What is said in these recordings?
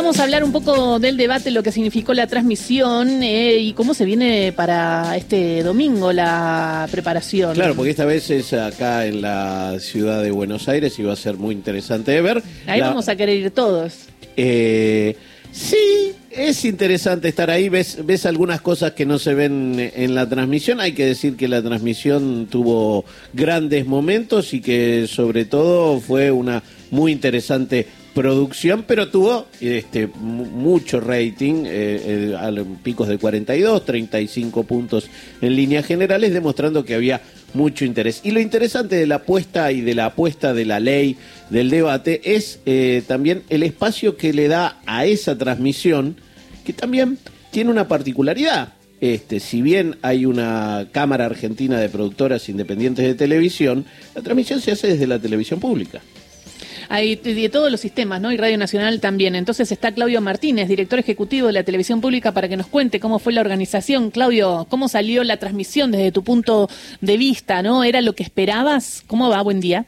Vamos a hablar un poco del debate, lo que significó la transmisión eh, y cómo se viene para este domingo la preparación. Claro, porque esta vez es acá en la ciudad de Buenos Aires y va a ser muy interesante de ver. Ahí vamos a querer ir todos. Eh, sí, es interesante estar ahí. Ves, ves algunas cosas que no se ven en la transmisión. Hay que decir que la transmisión tuvo grandes momentos y que sobre todo fue una muy interesante producción, pero tuvo este, mucho rating, eh, eh picos de 42, 35 puntos en líneas generales, demostrando que había mucho interés. Y lo interesante de la apuesta y de la apuesta de la ley del debate es eh, también el espacio que le da a esa transmisión, que también tiene una particularidad. Este, si bien hay una Cámara Argentina de Productoras Independientes de Televisión, la transmisión se hace desde la televisión pública hay de todos los sistemas, ¿no? Y Radio Nacional también. Entonces está Claudio Martínez, director ejecutivo de la televisión pública, para que nos cuente cómo fue la organización. Claudio, ¿cómo salió la transmisión desde tu punto de vista, ¿no? ¿Era lo que esperabas? ¿Cómo va? Buen día.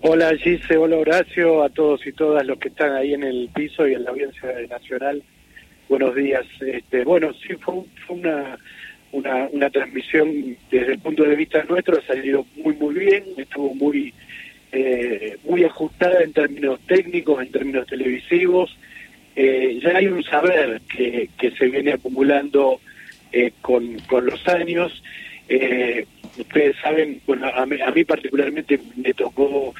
Hola Gise, hola Horacio, a todos y todas los que están ahí en el piso y en la audiencia nacional. Buenos días. Este, bueno, sí, fue, una, una, una transmisión desde el punto de vista nuestro, ha salido muy, muy bien, estuvo muy eh, muy ajustada en términos técnicos, en términos televisivos. Eh, ya hay un saber que, que se viene acumulando eh, con, con los años. ustedes saben, bueno, a mí, particularmente me tocó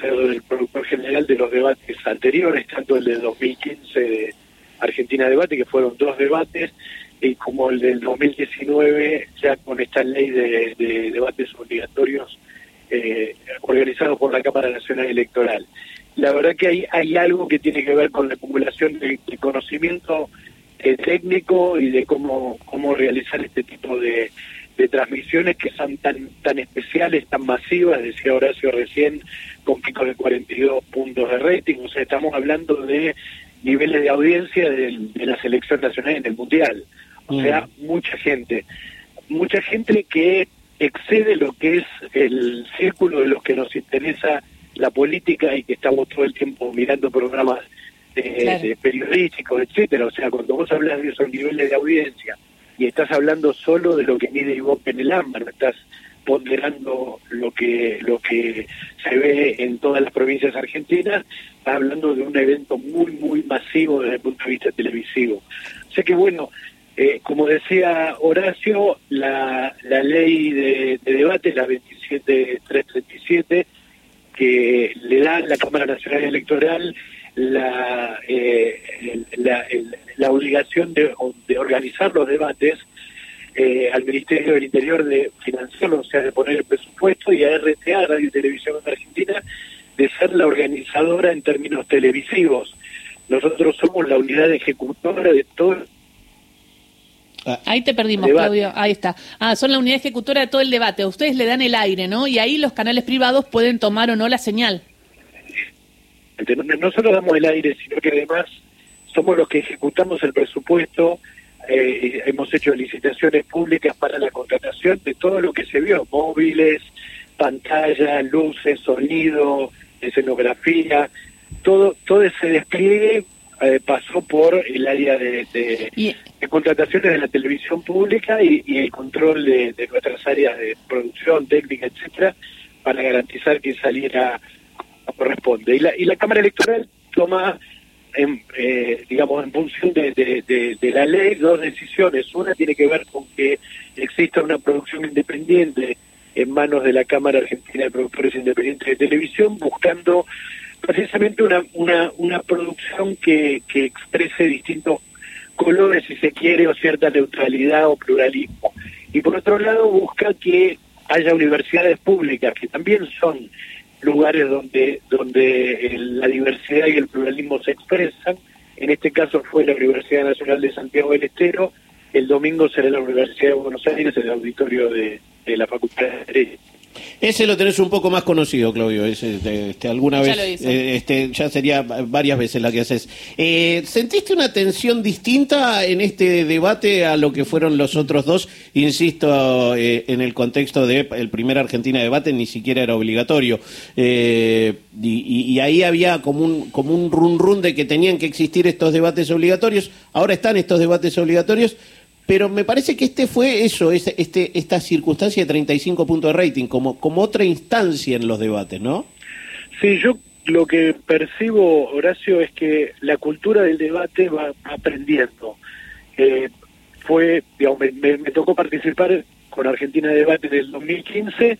ser el productor general de los debates anteriores, tanto el de 2015 de Argentina Debate, que fueron dos debates, y como el del 2019, ya con esta ley de debates obligatorios eh, organizado por la Cámara Nacional Electoral. La verdad que hay, hay algo que tiene que ver con la acumulación de, conocimiento eh, técnico y de cómo, cómo realizar este tipo de, transmisiones que son tan tan especiales, tan masivas, decía Horacio recién, con picos de 42 puntos de rating, o sea, estamos hablando de niveles de audiencia de, la selección nacional en el Mundial. O sea, mm. mucha gente. Mucha gente que excede lo que es el círculo de los que nos interesa la política y que estamos todo el tiempo mirando programas de, periodísticos, etcétera. O sea, cuando vos hablas de esos niveles de audiencia y estás hablando solo de lo que mide Ivope en el AMBA, no estás ponderando lo que lo que se ve en todas las provincias argentinas, estás hablando de un evento muy, muy masivo desde el punto de vista televisivo. O sea que bueno, eh, como decía Horacio, la, la ley de, debate, la 27337, que le da a la Cámara Nacional Electoral la, eh, la, la, obligación de, organizar los debates eh, al Ministerio del Interior de financiarlo, o sea, de poner el presupuesto, y a RTA, Radio y Televisión Argentina, de ser la organizadora en términos televisivos. Nosotros somos la unidad ejecutora de todo Ah. Ahí te perdimos, Claudio. Ahí está. Ah, son la unidad ejecutora de todo el debate. Ustedes le dan el aire, ¿no? Y ahí los canales privados pueden tomar o no la señal. No solo damos el aire, sino que además somos los que ejecutamos el presupuesto. Eh, hemos hecho licitaciones públicas para la contratación de todo lo que se vio: móviles, pantallas, luces, sonido, escenografía. Todo, todo ese despliegue eh, pasó por el área de, de, contrataciones de la televisión pública y, el control de, nuestras áreas de producción, técnica, etcétera, para garantizar que saliera como corresponde. Y la, y la Cámara Electoral toma, en, eh, digamos, en función de, la ley, dos decisiones. Una tiene que ver con que exista una producción independiente en manos de la Cámara Argentina de Productores Independientes de Televisión, buscando precisamente una, una, una producción que, que exprese distintos colores, si se quiere, o cierta neutralidad o pluralismo. Y por otro lado, busca que haya universidades públicas, que también son lugares donde, donde la diversidad y el pluralismo se expresan. En este caso fue la Universidad Nacional de Santiago del Estero, el domingo será la Universidad de Buenos Aires, el auditorio de, de la Facultad de Derecho. Ese lo tenés un poco más conocido, Claudio. Ese, este, este alguna Ya vez, eh, este, ya sería varias veces la que haces. Eh, ¿Sentiste una tensión distinta en este debate a lo que fueron los otros dos? Insisto, eh, en el contexto de el primer Argentina debate ni siquiera era obligatorio. Eh, y, y- y ahí había como un, como un run run de que tenían que existir estos debates obligatorios. Ahora están estos debates obligatorios. Pero me parece que este fue eso, este, este, esta circunstancia de 35 puntos de rating, como, como otra instancia en los debates, ¿no? Sí, yo lo que percibo, Horacio, es que la cultura del debate va aprendiendo. Eh, fue, digamos, me, me- tocó participar con Argentina Debate del 2015,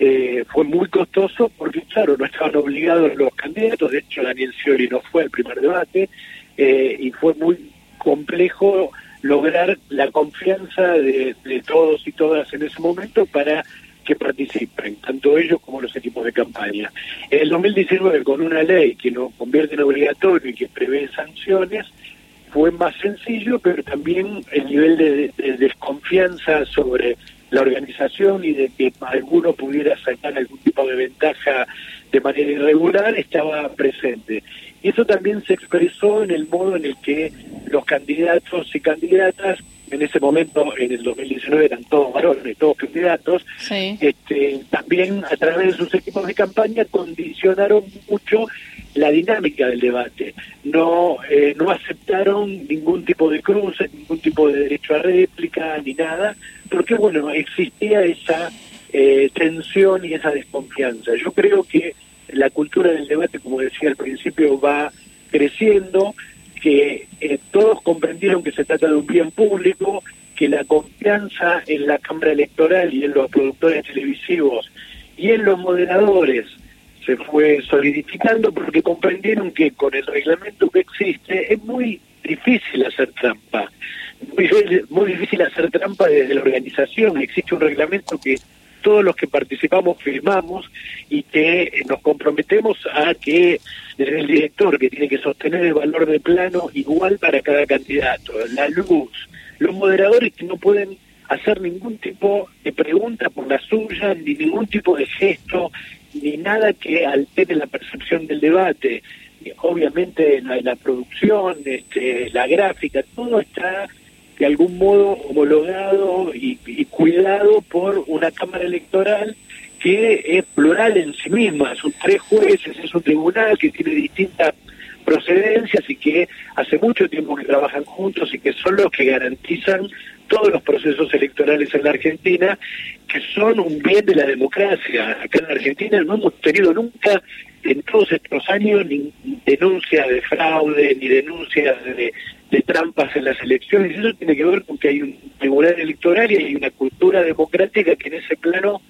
eh, fue muy costoso porque, claro, no estaban obligados los candidatos, de hecho Daniel Scioli no fue al primer debate, eh, y fue muy complejo lograr la confianza de, de todos y todas en ese momento para que participen, tanto ellos como los equipos de campaña. En el 2019, con una ley que lo convierte en obligatorio y que prevé sanciones, fue más sencillo, pero también el nivel de, de desconfianza sobre la organización y de que alguno pudiera sacar algún tipo de ventaja de manera irregular estaba presente. Y eso también se expresó en el modo en el que los candidatos y candidatas, en ese momento, en el 2019 eran todos varones, todos candidatos, Sí. este, también a través de sus equipos de campaña condicionaron mucho la dinámica del debate. No, eh, no aceptaron ningún tipo de cruce, ningún tipo de derecho a réplica, ni nada, porque bueno, existía esa eh, tensión y esa desconfianza. Yo creo que la cultura del debate, como decía al principio, va creciendo, que eh, todos comprendieron que se trata de un bien público, que la confianza en la Cámara Electoral y en los productores televisivos y en los moderadores se fue solidificando porque comprendieron que con el reglamento que existe es muy difícil hacer trampa. Muy, muy difícil hacer trampa desde la organización. Existe un reglamento que todos los que participamos firmamos y que eh, nos comprometemos a que el director que tiene que sostener el valor de plano igual para cada candidato, la luz, los moderadores que no pueden hacer ningún tipo de pregunta por la suya, ni ningún tipo de gesto, ni nada que altere la percepción del debate. Obviamente la, la producción, este, la gráfica, todo está de algún modo homologado y, cuidado por una Cámara Electoral que es plural en sí misma, son tres jueces, es un tribunal que tiene distintas procedencias y que hace mucho tiempo que trabajan juntos y que son los que garantizan todos los procesos electorales en la Argentina, que son un bien de la democracia. Acá en la Argentina no hemos tenido nunca en todos estos años ni denuncia de fraude, ni denuncias de, de trampas en las elecciones. Eso tiene que ver con que hay un tribunal electoral y hay una cultura democrática que en ese plano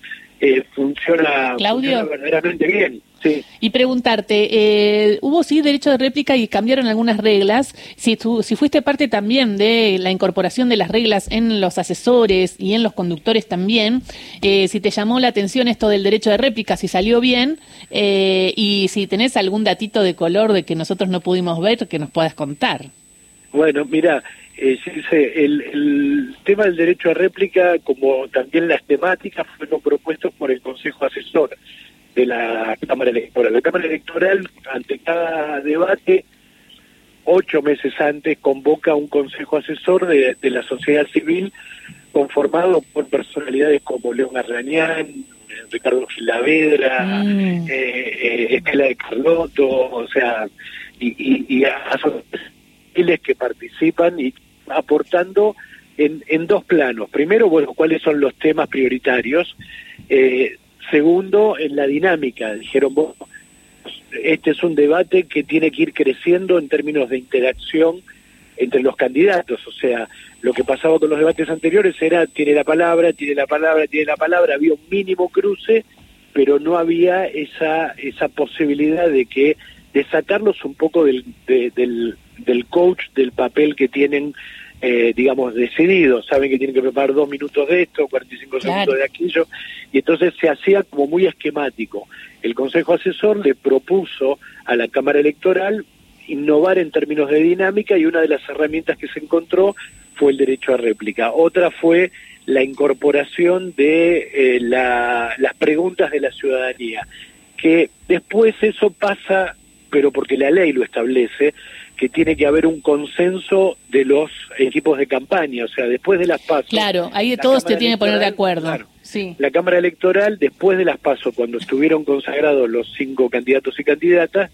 eh, funciona, Claudio. funciona verdaderamente bien. Sí. Y preguntarte, eh, hubo sí derecho de réplica y cambiaron algunas reglas. Si, tú, si fuiste parte también de la incorporación de las reglas en los asesores y en los conductores también, eh, si te llamó la atención esto del derecho de réplica, si salió bien, eh, y si tenés algún datito de color de que nosotros no pudimos ver, que nos puedas contar. Bueno, mira, eh, el, el tema del derecho a réplica, como también las temáticas, fueron propuestos por el Consejo Asesor de la Cámara Electoral. La Cámara Electoral, ante cada debate, ocho meses antes, convoca un Consejo Asesor de, de la sociedad civil conformado por personalidades como León Arrañán, Ricardo Gilavedra, Mm. eh, eh, Estela de Carlotto, o sea, y, y, y asociaciones que participan y aportando en, en dos planos. Primero, bueno, cuáles son los temas prioritarios. Eh, segundo, en la dinámica. Dijeron, bueno, este es un debate que tiene que ir creciendo en términos de interacción entre los candidatos. O sea, lo que pasaba con los debates anteriores era, tiene la palabra, tiene la palabra, tiene la palabra, había un mínimo cruce, pero no había esa, esa posibilidad de que de sacarlos un poco del, de- del, del coach, del papel que tienen, eh, digamos, decidido. Saben que tienen que preparar dos minutos de esto, 45 Claro. segundos de aquello, y entonces se hacía como muy esquemático. El Consejo Asesor le propuso a la Cámara Electoral innovar en términos de dinámica y una de las herramientas que se encontró fue el derecho a réplica. Otra fue la incorporación de eh, las preguntas de la ciudadanía, que después eso pasa, pero porque la ley lo establece, que tiene que haber un consenso de los equipos de campaña, o sea, después de las pasos. Claro, ahí todos te tienen que poner de acuerdo. sí. La Cámara Electoral, después de las pasos, cuando estuvieron consagrados los cinco candidatos y candidatas,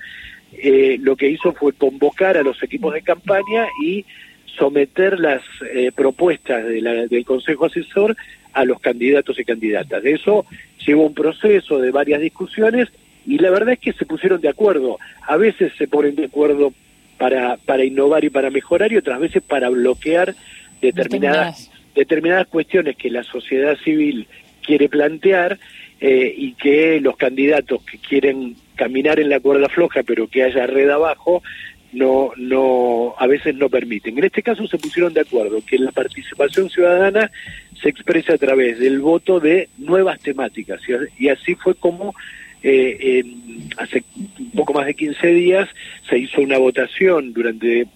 eh, lo que hizo fue convocar a los equipos de campaña y someter las eh, propuestas del Consejo Asesor a los candidatos y candidatas. De eso llevó un proceso de varias discusiones y la verdad es que se pusieron de acuerdo. A veces se ponen de acuerdo para, para innovar y para mejorar y otras veces para bloquear determinadas, determinadas cuestiones que la sociedad civil quiere plantear eh, y que los candidatos que quieren caminar en la cuerda floja pero que haya red abajo no, no, a veces no permiten. En este caso se pusieron de acuerdo que la participación ciudadana se expresa a través del voto de nuevas temáticas y así fue como eh, hace un poco más de 15 días se hizo una votación durante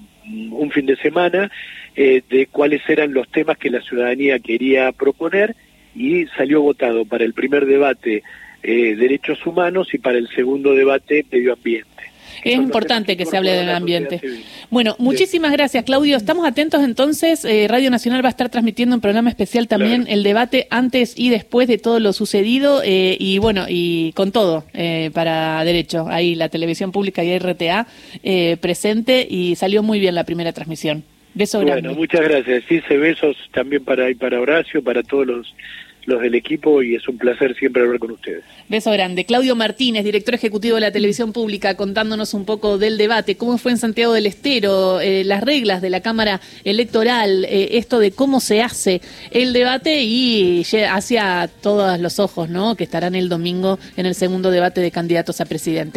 un fin de semana eh, de cuáles eran los temas que la ciudadanía quería proponer y salió votado para el primer debate eh, derechos humanos y para el segundo debate medio ambiente. Es importante que se hable del ambiente. Bueno, muchísimas gracias, Claudio. Estamos atentos entonces. Eh, Radio Nacional va a estar transmitiendo un programa especial también el debate antes y después de todo lo sucedido eh, y bueno, y con todo eh, para derecho. Ahí la televisión pública y RTA presente y salió muy bien la primera transmisión. Beso grande. Bueno, muchas gracias. Sí, besos también para, para Horacio, para todos los los del equipo y es un placer siempre hablar con ustedes. Beso grande. Claudio Martínez, director ejecutivo de la televisión pública, contándonos un poco del debate, cómo fue en Santiago del Estero, eh, las reglas de la Cámara Electoral, eh, esto de cómo se hace el debate y hacia todos los ojos, ¿no? Que estarán el domingo en el segundo debate de candidatos a presidente.